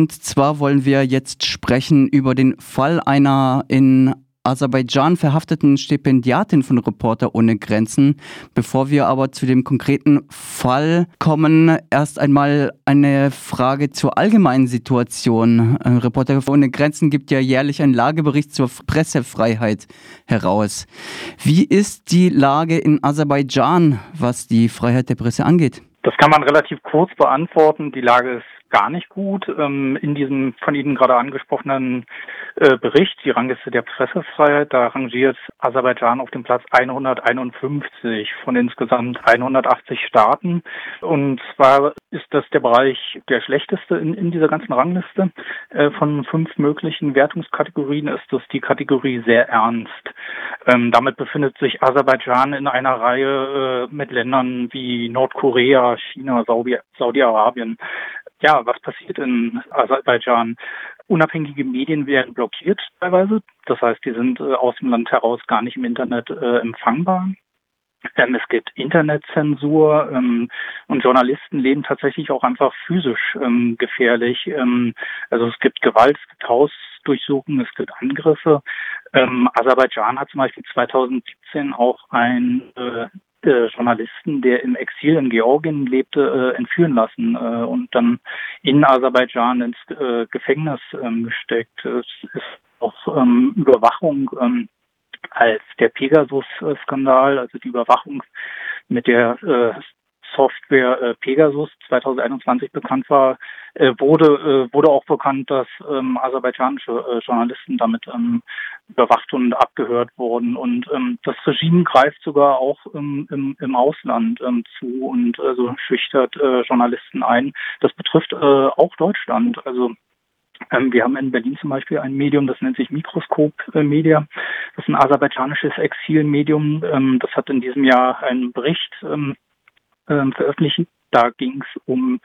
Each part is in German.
Und zwar wollen wir jetzt sprechen über den Fall einer in Aserbaidschan verhafteten Stipendiatin von Reporter ohne Grenzen. Bevor wir aber zu dem konkreten Fall kommen, erst einmal eine Frage zur allgemeinen Situation. Äh, Reporter ohne Grenzen gibt ja jährlich einen Lagebericht zur Pressefreiheit heraus. Wie ist die Lage in Aserbaidschan, was die Freiheit der Presse angeht? Das kann man relativ kurz beantworten. Die Lage ist gar nicht gut. Ähm, in diesem von Ihnen gerade angesprochenen äh, Bericht, die Rangliste der Pressefreiheit, da rangiert Aserbaidschan auf dem Platz 151 von insgesamt 180 Staaten. Und zwar ist das der Bereich der schlechteste in, in dieser ganzen Rangliste. Äh, von fünf möglichen Wertungskategorien ist das die Kategorie sehr ernst. Ähm, damit befindet sich Aserbaidschan in einer Reihe äh, mit Ländern wie Nordkorea, China, Saudi-Arabien ja, was passiert in Aserbaidschan? Unabhängige Medien werden blockiert teilweise. Das heißt, die sind äh, aus dem Land heraus gar nicht im Internet äh, empfangbar. Ähm, es gibt Internetzensur ähm, und Journalisten leben tatsächlich auch einfach physisch ähm, gefährlich. Ähm, also es gibt Gewalt, es gibt Hausdurchsuchungen, es gibt Angriffe. Ähm, Aserbaidschan hat zum Beispiel 2017 auch ein äh, äh, Journalisten, der im Exil in Georgien lebte, äh, entführen lassen äh, und dann in Aserbaidschan ins äh, Gefängnis ähm, gesteckt. Es ist auch ähm, Überwachung ähm, als der Pegasus-Skandal, also die Überwachung mit der äh, Software äh, Pegasus 2021 bekannt war, äh, wurde, äh, wurde auch bekannt, dass ähm, aserbaidschanische äh, Journalisten damit ähm, überwacht und abgehört wurden. Und ähm, das Regime greift sogar auch ähm, im, im Ausland ähm, zu und also schüchtert äh, Journalisten ein. Das betrifft äh, auch Deutschland. Also ähm, wir haben in Berlin zum Beispiel ein Medium, das nennt sich Mikroskop äh, Media. Das ist ein aserbaidschanisches Exilmedium. Ähm, das hat in diesem Jahr einen Bericht ähm, ähm, veröffentlichen. Da ging es um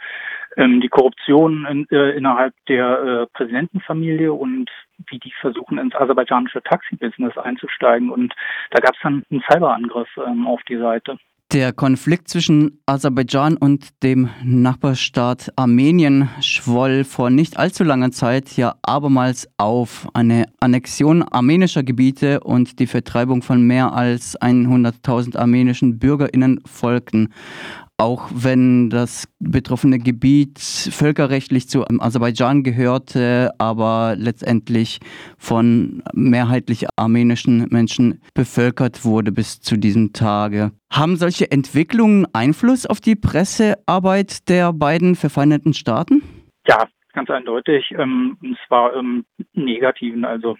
ähm, die Korruption in, äh, innerhalb der äh, Präsidentenfamilie und wie die versuchen, ins aserbaidschanische Taxi-Business einzusteigen. Und da gab es dann einen Cyberangriff ähm, auf die Seite. Der Konflikt zwischen Aserbaidschan und dem Nachbarstaat Armenien schwoll vor nicht allzu langer Zeit ja abermals auf. Eine Annexion armenischer Gebiete und die Vertreibung von mehr als 100.000 armenischen Bürgerinnen folgten auch wenn das betroffene Gebiet völkerrechtlich zu Aserbaidschan gehörte, aber letztendlich von mehrheitlich armenischen Menschen bevölkert wurde bis zu diesem Tage. Haben solche Entwicklungen Einfluss auf die Pressearbeit der beiden verfeindeten Staaten? Ja, ganz eindeutig. Ähm, und zwar ähm, negativen. Also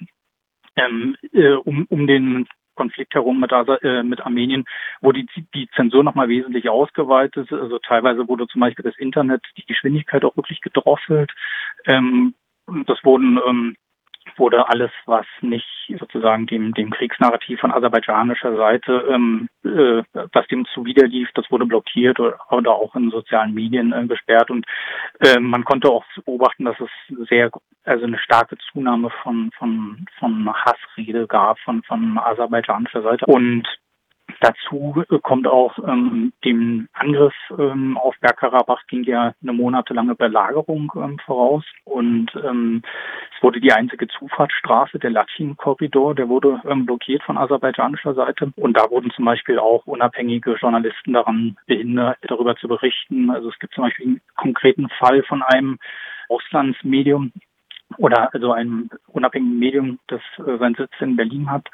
ähm, äh, um, um den Konflikt herum mit, äh, mit Armenien wurde die, die Zensur nochmal wesentlich ausgeweitet. Also teilweise wurde zum Beispiel das Internet, die Geschwindigkeit auch wirklich gedrosselt. Ähm, das wurden ähm, wurde alles, was nicht sozusagen dem, dem Kriegsnarrativ von aserbaidschanischer Seite, ähm, äh, was dem zuwiderlief, das wurde blockiert oder, oder auch in sozialen Medien äh, gesperrt. Und äh, man konnte auch beobachten, dass es sehr, also eine starke Zunahme von, von, von Hassrede gab von, von aserbaidschanischer Seite. Und Dazu kommt auch ähm, dem Angriff ähm, auf Bergkarabach ging ja eine monatelange Belagerung ähm, voraus und ähm, es wurde die einzige Zufahrtsstraße, der Latschin-Korridor, der wurde ähm, blockiert von aserbaidschanischer Seite und da wurden zum Beispiel auch unabhängige Journalisten daran behindert, darüber zu berichten. Also es gibt zum Beispiel einen konkreten Fall von einem Auslandsmedium, oder also einem unabhängigen Medium, das äh, seinen Sitz in Berlin hat,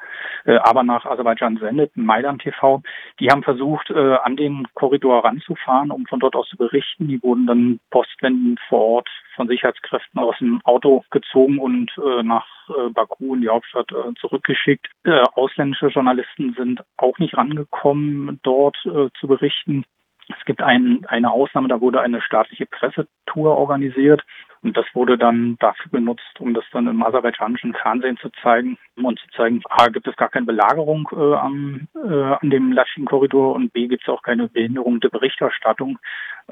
äh, aber nach Aserbaidschan sendet, Maidan TV. Die haben versucht, äh, an den Korridor ranzufahren, um von dort aus zu berichten. Die wurden dann postwendend vor Ort von Sicherheitskräften aus dem Auto gezogen und äh, nach äh, Baku in die Hauptstadt äh, zurückgeschickt. Äh, ausländische Journalisten sind auch nicht rangekommen, dort äh, zu berichten. Es gibt ein, eine Ausnahme, da wurde eine staatliche Pressetour organisiert und das wurde dann dafür benutzt, um das dann im aserbaidschanischen Fernsehen zu zeigen und zu zeigen, A, gibt es gar keine Belagerung äh, am, äh, an dem Laschin-Korridor und B, gibt es auch keine Behinderung der Berichterstattung.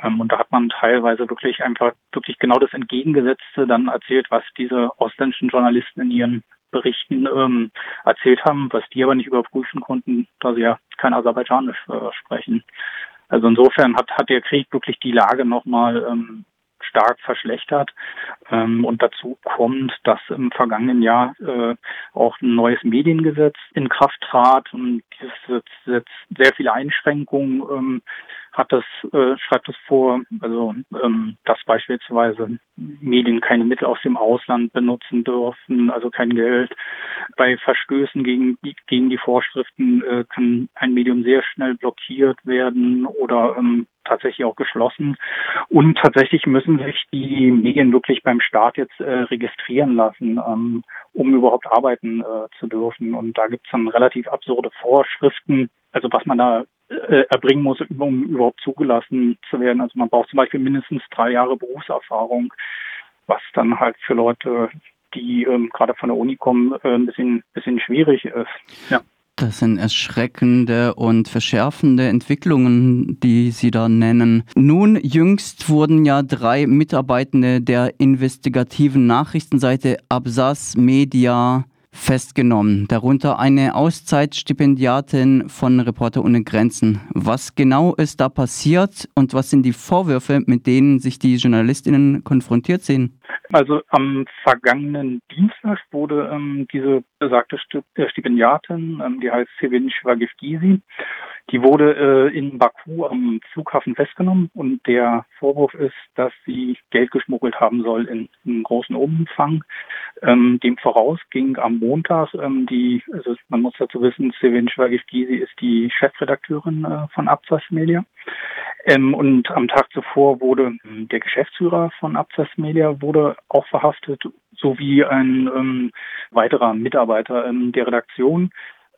Ähm, und da hat man teilweise wirklich einfach wirklich genau das Entgegengesetzte dann erzählt, was diese ausländischen Journalisten in ihren Berichten ähm, erzählt haben, was die aber nicht überprüfen konnten, da sie ja kein Aserbaidschanisch äh, sprechen. Also insofern hat, hat der Krieg wirklich die Lage nochmal ähm, stark verschlechtert. Ähm, und dazu kommt, dass im vergangenen Jahr äh, auch ein neues Mediengesetz in Kraft trat und dieses setzt sehr viele Einschränkungen ähm, hat das, äh, schreibt es vor, also ähm, dass beispielsweise Medien keine Mittel aus dem Ausland benutzen dürfen, also kein Geld. Bei Verstößen gegen gegen die Vorschriften äh, kann ein Medium sehr schnell blockiert werden oder ähm, tatsächlich auch geschlossen. Und tatsächlich müssen sich die Medien wirklich beim Staat jetzt äh, registrieren lassen, ähm, um überhaupt arbeiten äh, zu dürfen. Und da gibt es dann relativ absurde Vorschriften, also was man da äh, erbringen muss, um überhaupt zugelassen zu werden. Also man braucht zum Beispiel mindestens drei Jahre Berufserfahrung, was dann halt für Leute, die ähm, gerade von der Uni kommen, äh, ein bisschen, bisschen schwierig ist. Ja. Das sind erschreckende und verschärfende Entwicklungen, die Sie da nennen. Nun, jüngst wurden ja drei Mitarbeitende der investigativen Nachrichtenseite Absas Media festgenommen, darunter eine Auszeitstipendiatin von Reporter ohne Grenzen. Was genau ist da passiert und was sind die Vorwürfe, mit denen sich die Journalistinnen konfrontiert sehen? Also am vergangenen Dienstag wurde ähm, diese besagte äh, Stipendiatin, ähm, die heißt Sevin Shvagivgizi, die wurde äh, in Baku am Flughafen festgenommen und der Vorwurf ist, dass sie Geld geschmuggelt haben soll in, in großen Umfang. Ähm, dem voraus ging am Montag ähm, die, also man muss dazu wissen, Sevin Shvagivgizi ist die Chefredakteurin äh, von Abzas Media. Ähm, und am Tag zuvor wurde ähm, der Geschäftsführer von Abzas Media wurde auch verhaftet, sowie ein ähm, weiterer Mitarbeiter ähm, der Redaktion.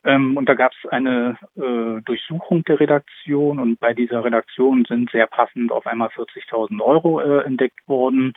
Ähm, und da gab es eine äh, Durchsuchung der Redaktion und bei dieser Redaktion sind sehr passend auf einmal 40.000 Euro äh, entdeckt worden.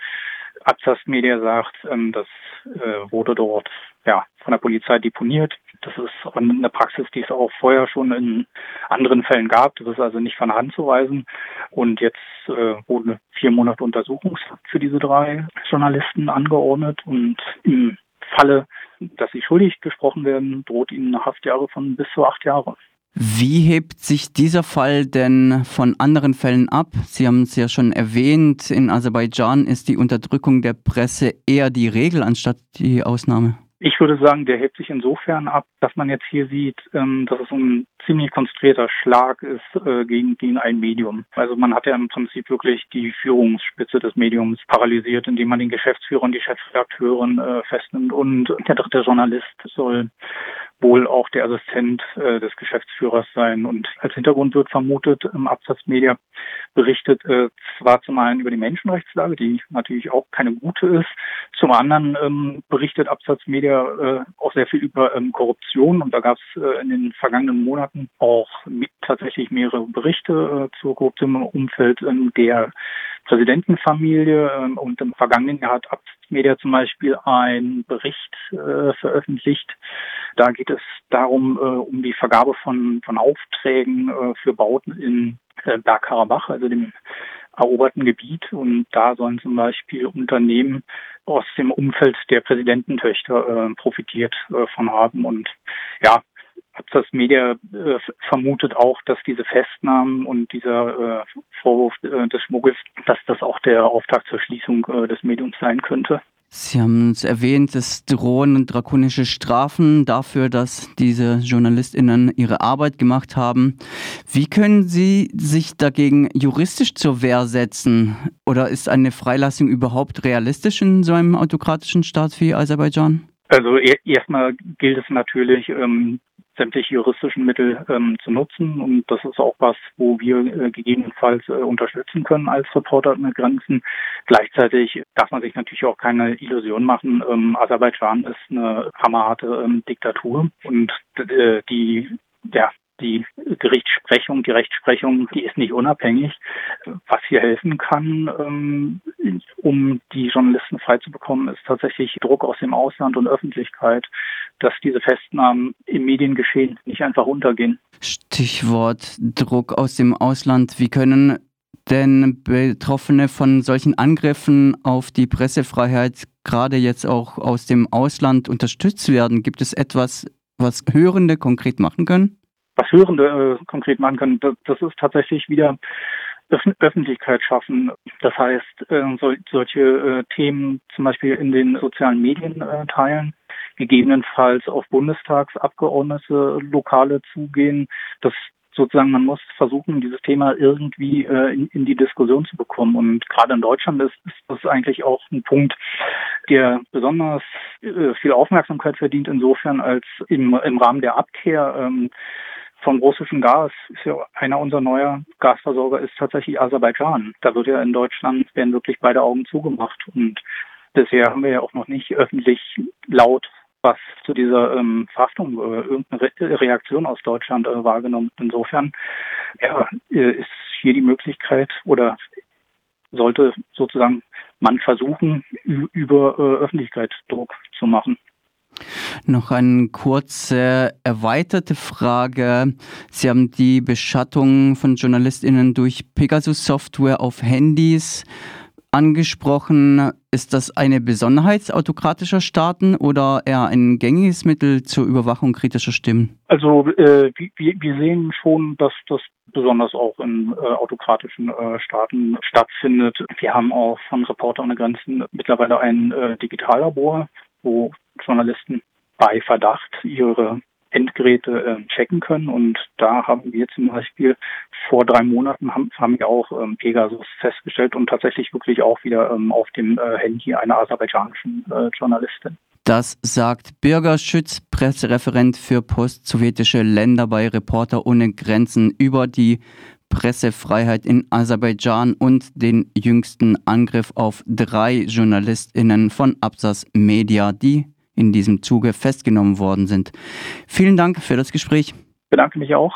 Absas Media sagt, ähm, das äh, wurde dort ja von der Polizei deponiert. Das ist eine Praxis, die es auch vorher schon in anderen Fällen gab. Das ist also nicht von Hand zu weisen. Und jetzt äh, wurde vier Monate Untersuchungshaft für diese drei Journalisten angeordnet und im Falle, dass sie schuldig gesprochen werden, droht ihnen Haftjahre von bis zu acht Jahren. Wie hebt sich dieser Fall denn von anderen Fällen ab? Sie haben es ja schon erwähnt, in Aserbaidschan ist die Unterdrückung der Presse eher die Regel anstatt die Ausnahme. Ich würde sagen, der hebt sich insofern ab, dass man jetzt hier sieht, ähm, dass es ein ziemlich konstruierter Schlag ist äh, gegen, gegen ein Medium. Also man hat ja im Prinzip wirklich die Führungsspitze des Mediums paralysiert, indem man den Geschäftsführer und die Chefredakteurin äh, festnimmt und der dritte Journalist soll wohl auch der Assistent äh, des Geschäftsführers sein. Und als Hintergrund wird vermutet, im Absatzmedia berichtet äh, zwar zum einen über die Menschenrechtslage, die natürlich auch keine gute ist, zum anderen ähm, berichtet Absatzmedia äh, auch sehr viel über ähm, Korruption. Und da gab es äh, in den vergangenen Monaten auch mit, tatsächlich mehrere Berichte äh, zur Korruption im Umfeld ähm, der Präsidentenfamilie. Ähm, und im vergangenen Jahr hat Absatzmedia zum Beispiel einen Bericht äh, veröffentlicht, da geht es darum, äh, um die Vergabe von, von Aufträgen äh, für Bauten in äh, Bergkarabach, also dem eroberten Gebiet. Und da sollen zum Beispiel Unternehmen aus dem Umfeld der Präsidententöchter äh, profitiert äh, von haben. Und ja, Absatz Media äh, vermutet auch, dass diese Festnahmen und dieser äh, Vorwurf äh, des Schmuggels, dass das auch der Auftakt zur Schließung äh, des Mediums sein könnte. Sie haben es erwähnt, es drohen drakonische Strafen dafür, dass diese JournalistInnen ihre Arbeit gemacht haben. Wie können Sie sich dagegen juristisch zur Wehr setzen? Oder ist eine Freilassung überhaupt realistisch in so einem autokratischen Staat wie Aserbaidschan? Also erstmal gilt es natürlich, ähm, sämtliche juristischen Mittel ähm, zu nutzen. Und das ist auch was, wo wir äh, gegebenenfalls äh, unterstützen können als Reporter mit Grenzen. Gleichzeitig darf man sich natürlich auch keine Illusion machen. Ähm, Aserbaidschan ist eine hammerharte ähm, Diktatur und äh, die ja, die Gerichtssprechung, die Rechtsprechung, die ist nicht unabhängig. Was hier helfen kann, ähm, um die Journalisten freizubekommen, ist tatsächlich Druck aus dem Ausland und Öffentlichkeit, dass diese Festnahmen im Mediengeschehen nicht einfach untergehen. Stichwort Druck aus dem Ausland. Wie können denn Betroffene von solchen Angriffen auf die Pressefreiheit gerade jetzt auch aus dem Ausland unterstützt werden? Gibt es etwas, was Hörende konkret machen können? Was Hörende äh, konkret machen können, das, das ist tatsächlich wieder Öffentlichkeit schaffen. Das heißt, äh, solche äh, Themen zum Beispiel in den sozialen Medien äh, teilen, gegebenenfalls auf Bundestagsabgeordnete Lokale zugehen. Das sozusagen, man muss versuchen, dieses Thema irgendwie äh, in, in, die Diskussion zu bekommen. Und gerade in Deutschland ist, ist das eigentlich auch ein Punkt, der besonders äh, viel Aufmerksamkeit verdient, insofern als im, im Rahmen der Abkehr ähm, vom russischen Gas ist ja einer unserer neuer Gasversorger ist tatsächlich Aserbaidschan. Da wird ja in Deutschland werden wirklich beide Augen zugemacht und bisher haben wir ja auch noch nicht öffentlich laut was zu dieser ähm, Verhaftung äh, irgendeine Re Reaktion aus Deutschland äh, wahrgenommen. Insofern ja, äh, ist hier die Möglichkeit oder sollte sozusagen man versuchen, über äh, Öffentlichkeit Druck zu machen. Noch eine kurze erweiterte Frage. Sie haben die Beschattung von JournalistInnen durch Pegasus-Software auf Handys angesprochen. Ist das eine Besonderheit autokratischer Staaten oder eher ein gängiges Mittel zur Überwachung kritischer Stimmen? Also äh, wir, wir, sehen schon, dass das besonders auch in äh, autokratischen äh, Staaten stattfindet. Wir haben auch von Reporter ohne Grenzen mittlerweile ein äh, Digitallabor, wo Journalisten bei Verdacht ihre Endgeräte äh, checken können. Und da haben wir zum Beispiel vor drei Monaten haben, haben wir auch ähm, Pegasus festgestellt und tatsächlich wirklich auch wieder ähm, auf dem äh, Handy einer aserbaidschanischen äh, Journalistin. Das sagt Bürgerschütz, Pressereferent für postsowjetische Länder bei Reporter ohne Grenzen über die Pressefreiheit in Aserbaidschan und den jüngsten Angriff auf drei JournalistInnen von Absas Media, die in diesem Zuge festgenommen worden sind. Vielen Dank für das Gespräch. Bedanke mich auch.